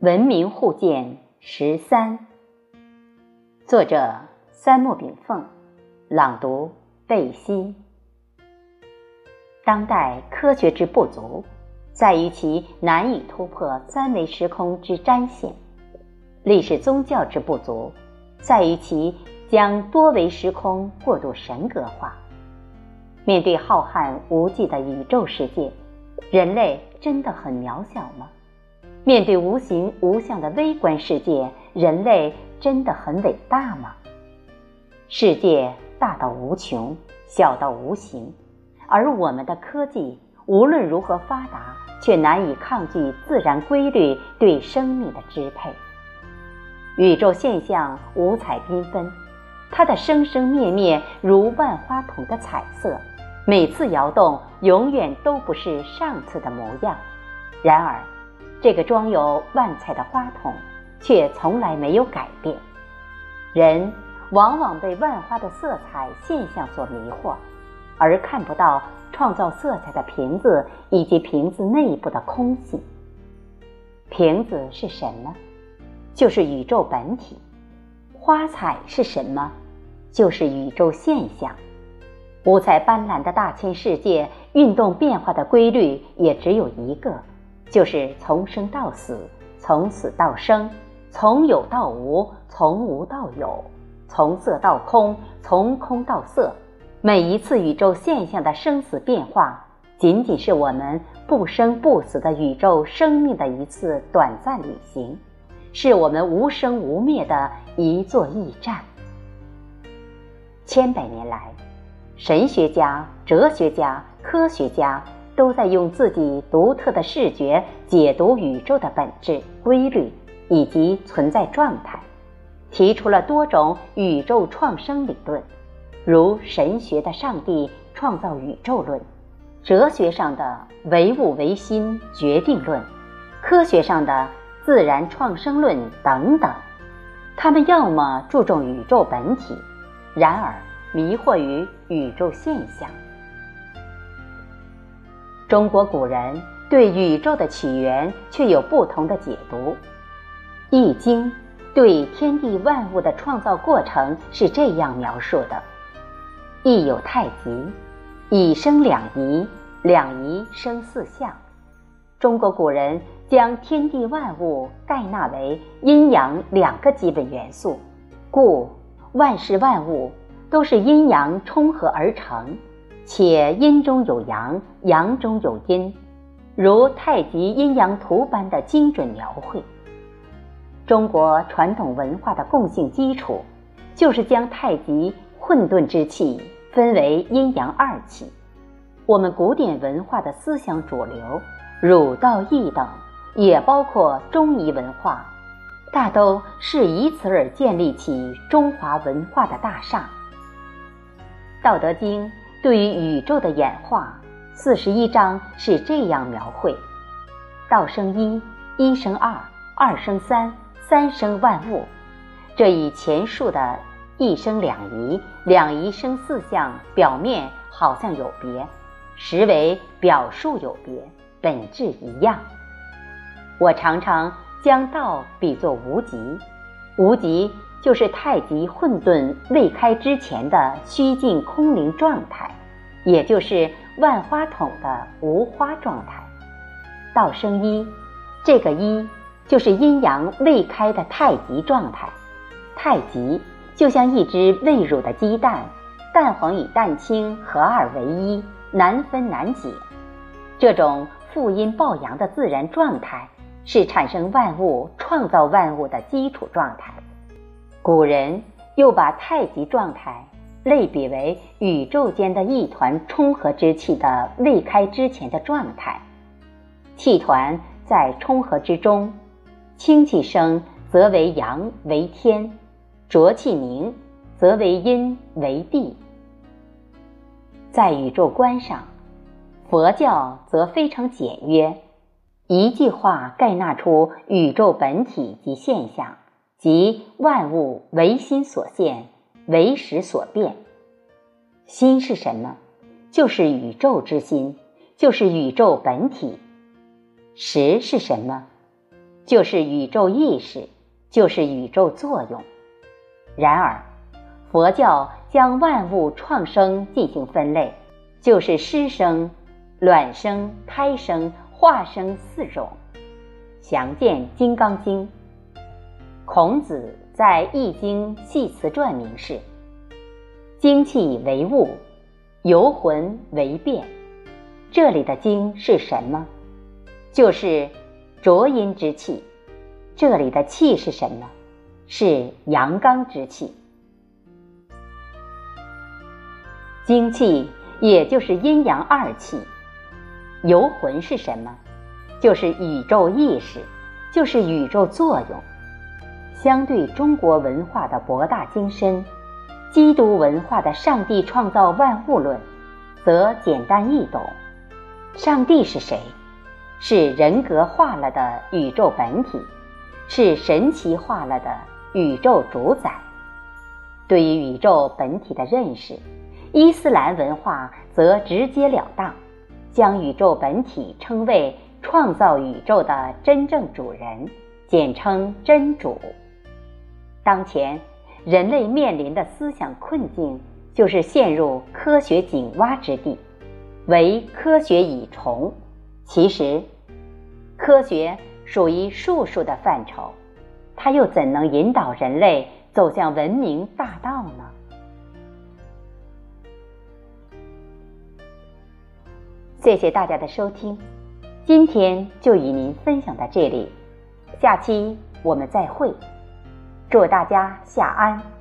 文明互鉴十三，作者三木炳凤，朗读贝西。当代科学之不足，在于其难以突破三维时空之占线；历史宗教之不足，在于其将多维时空过度神格化。面对浩瀚无际的宇宙世界，人类真的很渺小吗？面对无形无相的微观世界，人类真的很伟大吗？世界大到无穷，小到无形，而我们的科技无论如何发达，却难以抗拒自然规律对生命的支配。宇宙现象五彩缤纷，它的生生灭灭如万花筒的彩色，每次摇动永远都不是上次的模样。然而。这个装有万彩的花筒，却从来没有改变。人往往被万花的色彩现象所迷惑，而看不到创造色彩的瓶子以及瓶子内部的空隙。瓶子是什么？就是宇宙本体。花彩是什么？就是宇宙现象。五彩斑斓的大千世界运动变化的规律也只有一个。就是从生到死，从死到生，从有到无，从无到有，从色到空，从空到色。每一次宇宙现象的生死变化，仅仅是我们不生不死的宇宙生命的一次短暂旅行，是我们无生无灭的一座驿站。千百年来，神学家、哲学家、科学家。都在用自己独特的视觉解读宇宙的本质、规律以及存在状态，提出了多种宇宙创生理论，如神学的上帝创造宇宙论，哲学上的唯物唯心决定论，科学上的自然创生论等等。他们要么注重宇宙本体，然而迷惑于宇宙现象。中国古人对宇宙的起源却有不同的解读，《易经》对天地万物的创造过程是这样描述的：“易有太极，以生两仪，两仪生四象。”中国古人将天地万物概纳为阴阳两个基本元素，故万事万物都是阴阳冲合而成。且阴中有阳，阳中有阴，如太极阴阳图般的精准描绘。中国传统文化的共性基础，就是将太极混沌之气分为阴阳二气。我们古典文化的思想主流，儒道易等，也包括中医文化，大都是以此而建立起中华文化的大厦。《道德经》。对于宇宙的演化，四十一章是这样描绘：道生一，一生二，二生三，三生万物。这与前述的一生两仪，两仪生四象，表面好像有别，实为表述有别，本质一样。我常常将道比作无极，无极。就是太极混沌未开之前的虚静空灵状态，也就是万花筒的无花状态。道生一，这个一就是阴阳未开的太极状态。太极就像一只未乳的鸡蛋，蛋黄与蛋清合二为一，难分难解。这种负阴抱阳的自然状态，是产生万物、创造万物的基础状态。古人又把太极状态类比为宇宙间的一团冲合之气的未开之前的状态。气团在冲合之中，清气生则为阳为天，浊气凝则为阴为地。在宇宙观上，佛教则非常简约，一句话概纳出宇宙本体及现象。即万物唯心所现，唯识所变。心是什么？就是宇宙之心，就是宇宙本体。识是什么？就是宇宙意识，就是宇宙作用。然而，佛教将万物创生进行分类，就是湿生、卵生、胎生、化生四种。详见《金刚经》。孔子在《易经系辞传》明示：“精气为物，游魂为变。”这里的“精”是什么？就是浊阴之气。这里的“气”是什么？是阳刚之气。精气也就是阴阳二气。游魂是什么？就是宇宙意识，就是宇宙作用。相对中国文化的博大精深，基督文化的上帝创造万物论，则简单易懂。上帝是谁？是人格化了的宇宙本体，是神奇化了的宇宙主宰。对于宇宙本体的认识，伊斯兰文化则直截了当，将宇宙本体称为创造宇宙的真正主人，简称真主。当前人类面临的思想困境，就是陷入科学井蛙之地。为科学以虫，其实，科学属于术数的范畴，它又怎能引导人类走向文明大道呢？谢谢大家的收听，今天就与您分享到这里，下期我们再会，祝大家下安。